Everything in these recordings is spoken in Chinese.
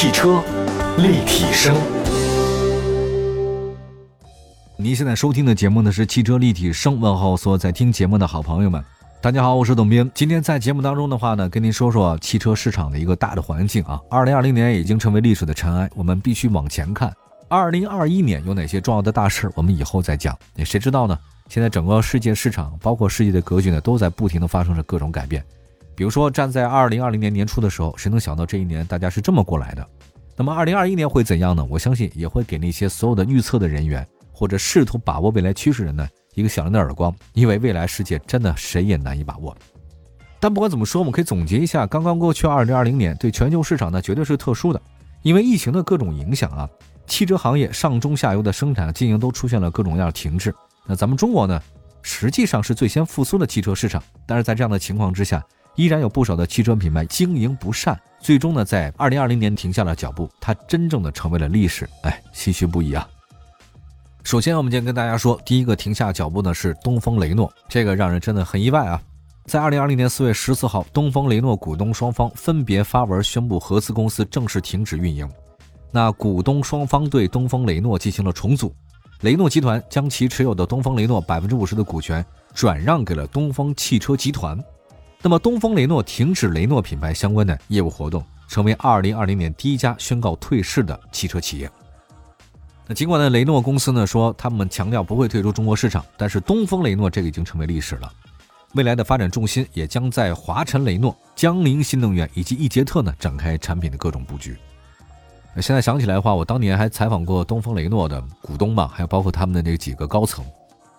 汽车立体声。您现在收听的节目呢是汽车立体声，问候所有在听节目的好朋友们。大家好，我是董斌。今天在节目当中的话呢，跟您说说汽车市场的一个大的环境啊。二零二零年已经成为历史的尘埃，我们必须往前看。二零二一年有哪些重要的大事，我们以后再讲。那谁知道呢？现在整个世界市场，包括世界的格局呢，都在不停的发生着各种改变。比如说，站在二零二零年年初的时候，谁能想到这一年大家是这么过来的？那么二零二一年会怎样呢？我相信也会给那些所有的预测的人员或者试图把握未来趋势人呢。一个响亮的耳光，因为未来世界真的谁也难以把握。但不管怎么说，我们可以总结一下，刚刚过去二零二零年对全球市场呢，绝对是特殊的，因为疫情的各种影响啊，汽车行业上中下游的生产经营都出现了各种各样的停滞。那咱们中国呢，实际上是最先复苏的汽车市场，但是在这样的情况之下，依然有不少的汽车品牌经营不善，最终呢，在二零二零年停下了脚步，它真正的成为了历史，哎，唏嘘不已啊。首先，我们今天跟大家说，第一个停下脚步呢是东风雷诺，这个让人真的很意外啊。在二零二零年四月十四号，东风雷诺股东双方分别发文宣布，合资公司正式停止运营。那股东双方对东风雷诺进行了重组，雷诺集团将其持有的东风雷诺百分之五十的股权转让给了东风汽车集团。那么，东风雷诺停止雷诺品牌相关的业务活动，成为二零二零年第一家宣告退市的汽车企业。那尽管呢，雷诺公司呢说他们强调不会退出中国市场，但是东风雷诺这个已经成为历史了。未来的发展重心也将在华晨雷诺、江铃新能源以及易捷特呢展开产品的各种布局。现在想起来的话，我当年还采访过东风雷诺的股东嘛，还有包括他们的那几个高层，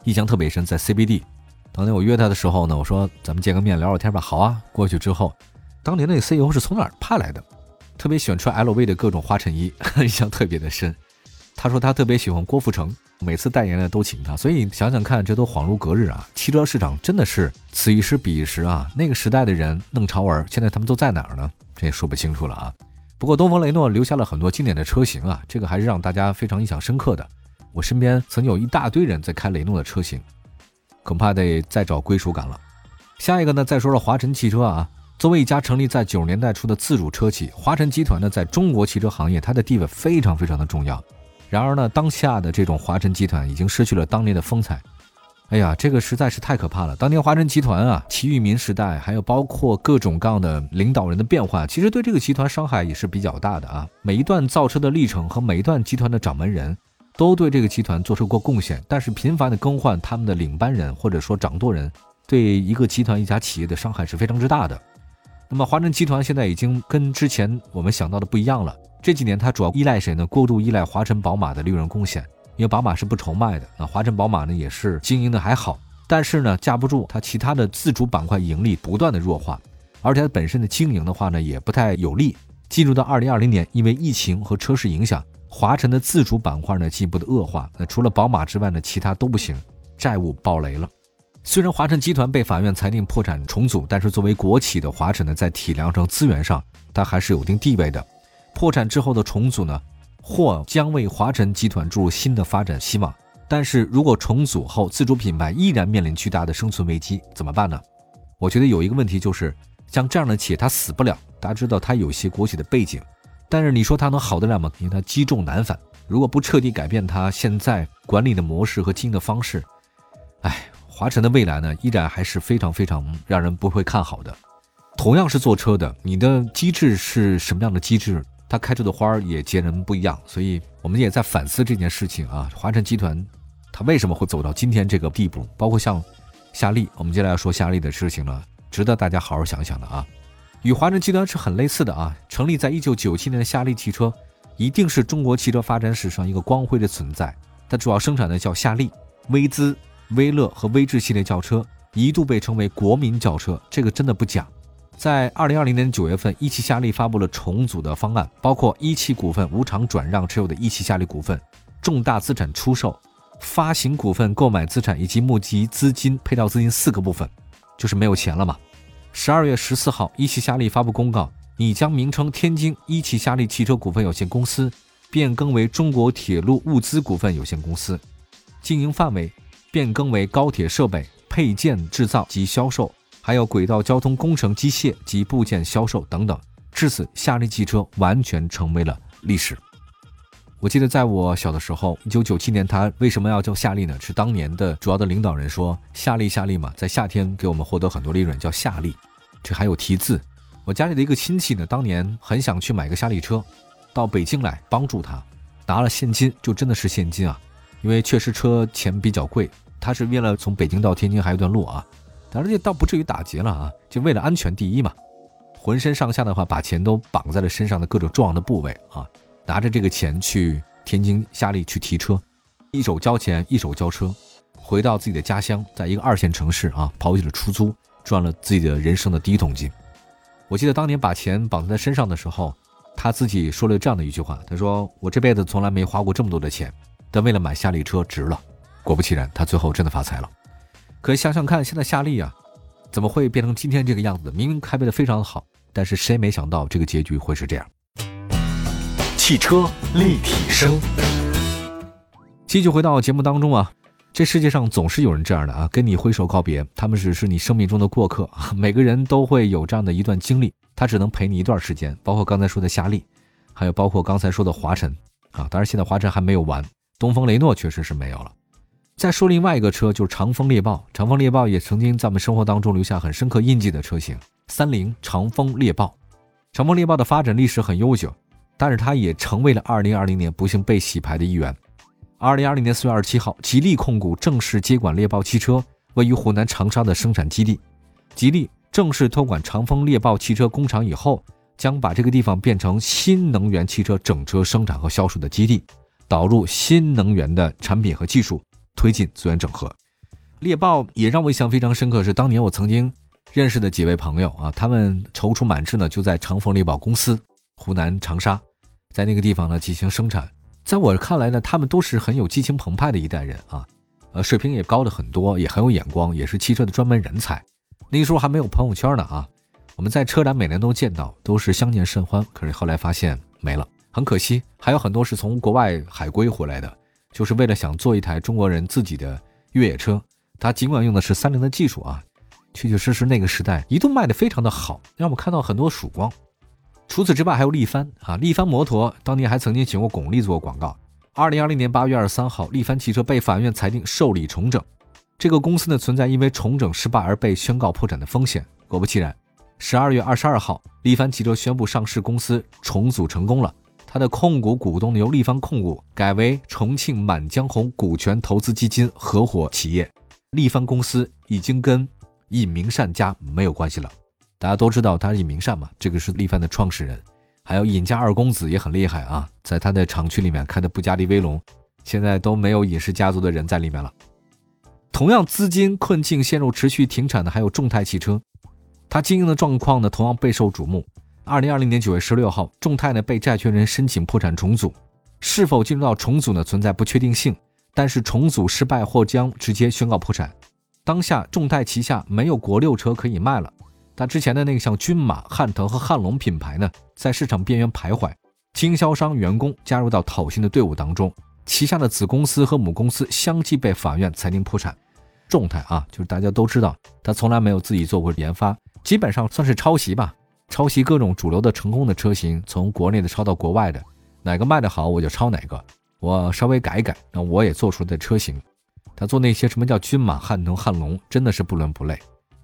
印象特别深。在 CBD，当年我约他的时候呢，我说咱们见个面聊聊天吧。好啊，过去之后，当年那个 CEO 是从哪儿派来的？特别喜欢穿 LV 的各种花衬衣，印象特别的深。他说他特别喜欢郭富城，每次代言呢都请他，所以想想看，这都恍如隔日啊！汽车市场真的是此一时彼一时啊！那个时代的人弄潮儿，现在他们都在哪儿呢？这也说不清楚了啊！不过东风雷诺留下了很多经典的车型啊，这个还是让大家非常印象深刻的。我身边曾经有一大堆人在开雷诺的车型，恐怕得再找归属感了。下一个呢，再说说华晨汽车啊，作为一家成立在九十年代初的自主车企，华晨集团呢，在中国汽车行业它的地位非常非常的重要。然而呢，当下的这种华晨集团已经失去了当年的风采。哎呀，这个实在是太可怕了。当年华晨集团啊，齐玉民时代，还有包括各种各样的领导人的变化，其实对这个集团伤害也是比较大的啊。每一段造车的历程和每一段集团的掌门人，都对这个集团做出过贡献。但是频繁的更换他们的领班人或者说掌舵人，对一个集团一家企业的伤害是非常之大的。那么华晨集团现在已经跟之前我们想到的不一样了。这几年它主要依赖谁呢？过度依赖华晨宝马的利润贡献，因为宝马是不愁卖的。那华晨宝马呢也是经营的还好，但是呢架不住它其他的自主板块盈利不断的弱化，而且它本身的经营的话呢也不太有利。进入到二零二零年，因为疫情和车市影响，华晨的自主板块呢进一步的恶化。那除了宝马之外呢，其他都不行，债务爆雷了。虽然华晨集团被法院裁定破产重组，但是作为国企的华晨呢，在体量上、资源上，它还是有一定地位的。破产之后的重组呢，或将为华晨集团注入新的发展希望。但是如果重组后自主品牌依然面临巨大的生存危机，怎么办呢？我觉得有一个问题就是，像这样的企业它死不了。大家知道它有些国企的背景，但是你说它能好得了吗？因为它积重难返。如果不彻底改变它现在管理的模式和经营的方式，哎。华晨的未来呢，依然还是非常非常让人不会看好的。同样是做车的，你的机制是什么样的机制？它开出的花儿也截然不一样。所以我们也在反思这件事情啊。华晨集团它为什么会走到今天这个地步？包括像夏利，我们接下来要说夏利的事情了，值得大家好好想想的啊。与华晨集团是很类似的啊。成立在一九九七年的夏利汽车，一定是中国汽车发展史上一个光辉的存在。它主要生产的叫夏利、威姿。威乐和威志系列轿车一度被称为国民轿车，这个真的不假。在二零二零年九月份，一汽夏利发布了重组的方案，包括一汽股份无偿转让持有的一汽夏利股份、重大资产出售、发行股份购买资产以及募集资金配套资金四个部分，就是没有钱了嘛。十二月十四号，一汽夏利发布公告，拟将名称天津一汽夏利汽车股份有限公司变更为中国铁路物资股份有限公司，经营范围。变更为高铁设备配件制造及销售，还有轨道交通工程机械及部件销售等等。至此夏利汽车完全成为了历史。我记得在我小的时候，一九九七年，他为什么要叫夏利呢？是当年的主要的领导人说夏利夏利嘛，在夏天给我们获得很多利润，叫夏利。这还有题字。我家里的一个亲戚呢，当年很想去买个夏利车，到北京来帮助他，拿了现金，就真的是现金啊，因为确实车钱比较贵。他是为了从北京到天津还有段路啊，但是这倒不至于打劫了啊，就为了安全第一嘛。浑身上下的话，把钱都绑在了身上的各种重要的部位啊。拿着这个钱去天津夏利去提车，一手交钱一手交车，回到自己的家乡，在一个二线城市啊，跑起了出租，赚了自己的人生的第一桶金。我记得当年把钱绑在身上的时候，他自己说了这样的一句话：“他说我这辈子从来没花过这么多的钱，但为了买夏利车值了。”果不其然，他最后真的发财了。可想想看，现在夏利啊，怎么会变成今天这个样子？明明开的非常的好，但是谁也没想到这个结局会是这样。汽车立体声，继续回到节目当中啊，这世界上总是有人这样的啊，跟你挥手告别，他们只是你生命中的过客。每个人都会有这样的一段经历，他只能陪你一段时间。包括刚才说的夏利，还有包括刚才说的华晨啊，当然现在华晨还没有完，东风雷诺确实是没有了。再说另外一个车，就是长风猎豹。长风猎豹也曾经在我们生活当中留下很深刻印记的车型，三菱长风猎豹。长风猎豹的发展历史很悠久。但是它也成为了2020年不幸被洗牌的一员。2020年4月27号，吉利控股正式接管猎豹汽车位于湖南长沙的生产基地。吉利正式托管长丰猎豹汽车工厂以后，将把这个地方变成新能源汽车整车生产和销售的基地，导入新能源的产品和技术，推进资源整合。猎豹也让我印象非常深刻，是当年我曾经认识的几位朋友啊，他们踌躇满志呢，就在长丰猎豹公司，湖南长沙。在那个地方呢进行生产，在我看来呢，他们都是很有激情澎湃的一代人啊，呃，水平也高的很多，也很有眼光，也是汽车的专门人才。那个时候还没有朋友圈呢啊，我们在车展每年都见到，都是相见甚欢。可是后来发现没了，很可惜。还有很多是从国外海归回来的，就是为了想做一台中国人自己的越野车。它尽管用的是三菱的技术啊，确确实实那个时代一度卖的非常的好，让我们看到很多曙光。除此之外，还有力帆啊，力帆摩托当年还曾经请过巩俐做广告。二零二零年八月二十三号，力帆汽车被法院裁定受理重整，这个公司呢存在因为重整失败而被宣告破产的风险。果不其然，十二月二十二号，力帆汽车宣布上市公司重组成功了，它的控股股东由力帆控股改为重庆满江红股权投资基金合伙企业，力帆公司已经跟尹明善家没有关系了。大家都知道他是尹明善嘛，这个是力帆的创始人，还有尹家二公子也很厉害啊，在他的厂区里面开的布加迪威龙，现在都没有尹氏家族的人在里面了。同样资金困境陷入持续停产的还有众泰汽车，它经营的状况呢同样备受瞩目。二零二零年九月十六号，众泰呢被债权人申请破产重组，是否进入到重组呢存在不确定性，但是重组失败或将直接宣告破产。当下众泰旗下没有国六车可以卖了。他之前的那个像骏马、汉腾和汉龙品牌呢，在市场边缘徘徊，经销商员工加入到讨薪的队伍当中，旗下的子公司和母公司相继被法院裁定破产。众泰啊，就是大家都知道，他从来没有自己做过研发，基本上算是抄袭吧，抄袭各种主流的成功的车型，从国内的抄到国外的，哪个卖的好我就抄哪个，我稍微改改，那我也做出的车型。他做那些什么叫骏马、汉腾、汉龙，真的是不伦不类。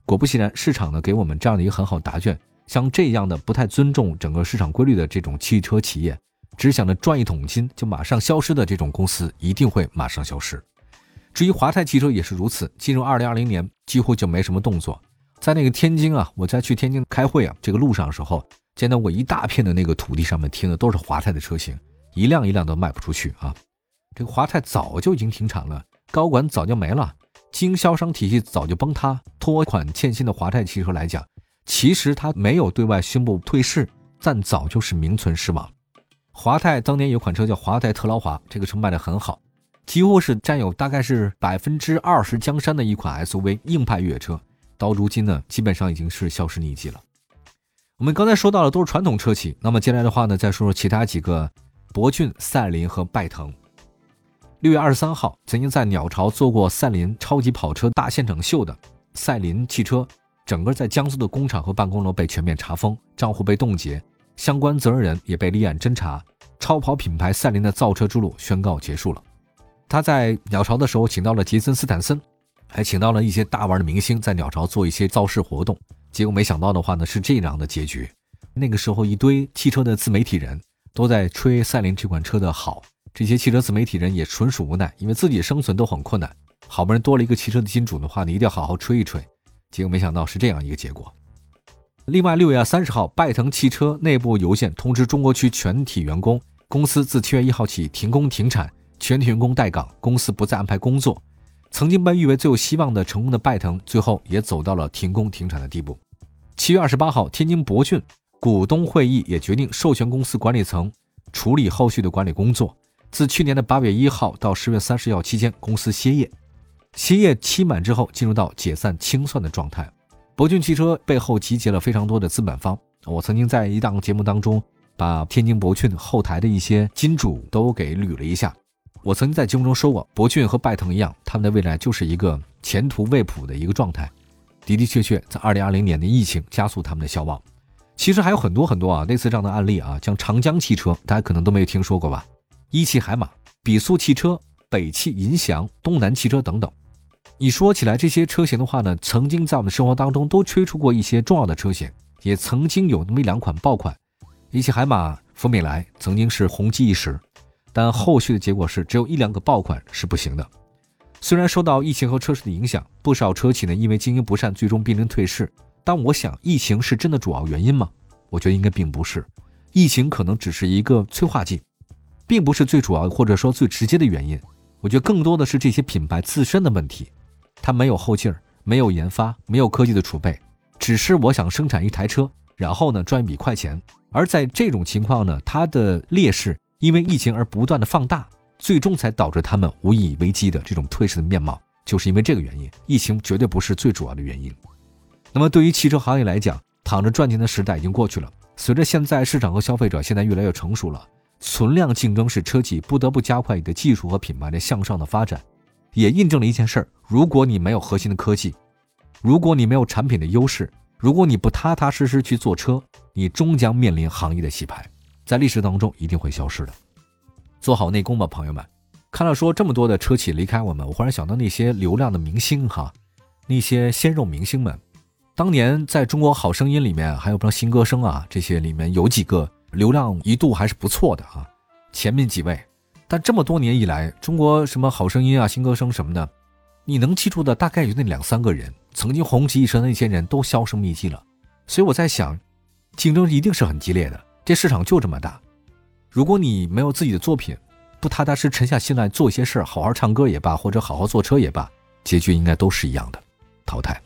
果不其然，市场呢给我们这样的一个很好答卷。像这样的不太尊重整个市场规律的这种汽车企业，只想着赚一桶金就马上消失的这种公司，一定会马上消失。至于华泰汽车也是如此，进入二零二零年几乎就没什么动作。在那个天津啊，我在去天津开会啊，这个路上的时候，见到过一大片的那个土地上面停的都是华泰的车型，一辆一辆都卖不出去啊。这个华泰早就已经停产了，高管早就没了。经销商体系早就崩塌，拖款欠薪的华泰汽车来讲，其实它没有对外宣布退市，但早就是名存实亡。华泰当年有款车叫华泰特劳华，这个车卖的很好，几乎是占有大概是百分之二十江山的一款 SUV 硬派越野车，到如今呢，基本上已经是销声匿迹了。我们刚才说到的都是传统车企，那么接下来的话呢，再说说其他几个，博骏、赛麟和拜腾。六月二十三号，曾经在鸟巢做过赛麟超级跑车大现场秀的赛麟汽车，整个在江苏的工厂和办公楼被全面查封，账户被冻结，相关责任人也被立案侦查，超跑品牌赛麟的造车之路宣告结束了。他在鸟巢的时候请到了杰森斯坦森，还请到了一些大腕的明星在鸟巢做一些造势活动，结果没想到的话呢是这样的结局。那个时候一堆汽车的自媒体人都在吹赛麟这款车的好，这些汽车自媒体人也纯属无奈，因为自己生存都很困难，好不容易多了一个汽车的金主的话，你一定要好好吹一吹。结果没想到是这样一个结果。另外，六月三十号，拜腾汽车内部邮件通知中国区全体员工，公司自七月一号起停工停产，全体员工待岗，公司不再安排工作。曾经被誉为最有希望的成功的拜腾，最后也走到了停工停产的地步。七月二十八号，天津博骏股东会议也决定授权公司管理层处理后续的管理工作。自去年的八月一号到十月三十号期间，公司歇业，歇业期满之后，进入到解散清算的状态。博骏汽车背后集结了非常多的资本方。我曾经在一档节目当中，把天津博骏后台的一些金主都给捋了一下。我曾经在节目中说过，博骏和拜腾一样，他们的未来就是一个前途未卜的一个状态。的的确确，在二零二零年的疫情加速他们的消亡。其实还有很多很多啊，类似这样的案例啊，像长江汽车，大家可能都没有听说过吧？一汽海马、比速汽车、北汽银翔、东南汽车等等。你说起来，这些车型的话呢，曾经在我们生活当中都推出过一些重要的车型，也曾经有那么一两款爆款。一汽海马、福美来曾经是红极一时，但后续的结果是只有一两个爆款是不行的。虽然受到疫情和车市的影响，不少车企呢因为经营不善，最终濒临退市。但我想，疫情是真的主要原因吗？我觉得应该并不是，疫情可能只是一个催化剂，并不是最主要或者说最直接的原因。我觉得更多的是这些品牌自身的问题。它没有后劲儿，没有研发，没有科技的储备，只是我想生产一台车，然后呢赚一笔快钱。而在这种情况呢，它的劣势因为疫情而不断的放大，最终才导致他们无以为继的这种退市的面貌，就是因为这个原因。疫情绝对不是最主要的原因。那么对于汽车行业来讲，躺着赚钱的时代已经过去了。随着现在市场和消费者现在越来越成熟了，存量竞争使车企不得不加快你的技术和品牌的向上的发展。也印证了一件事儿：如果你没有核心的科技，如果你没有产品的优势，如果你不踏踏实实去做车，你终将面临行业的洗牌，在历史当中一定会消失的。做好内功吧，朋友们。看了说这么多的车企离开我们，我忽然想到那些流量的明星哈，那些鲜肉明星们，当年在中国好声音里面，还有不知道新歌声啊，这些里面有几个流量一度还是不错的啊，前面几位。但这么多年以来，中国什么好声音啊、新歌声什么的，你能记住的大概就那两三个人，曾经红极一时的那些人都销声匿迹了。所以我在想，竞争一定是很激烈的，这市场就这么大。如果你没有自己的作品，不踏踏实沉下心来做一些事儿，好好唱歌也罢，或者好好坐车也罢，结局应该都是一样的，淘汰。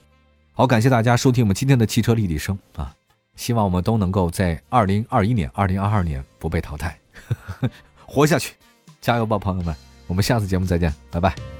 好，感谢大家收听我们今天的汽车立体声啊，希望我们都能够在二零二一年、二零二二年不被淘汰，活下去。加油吧，朋友们！我们下次节目再见，拜拜。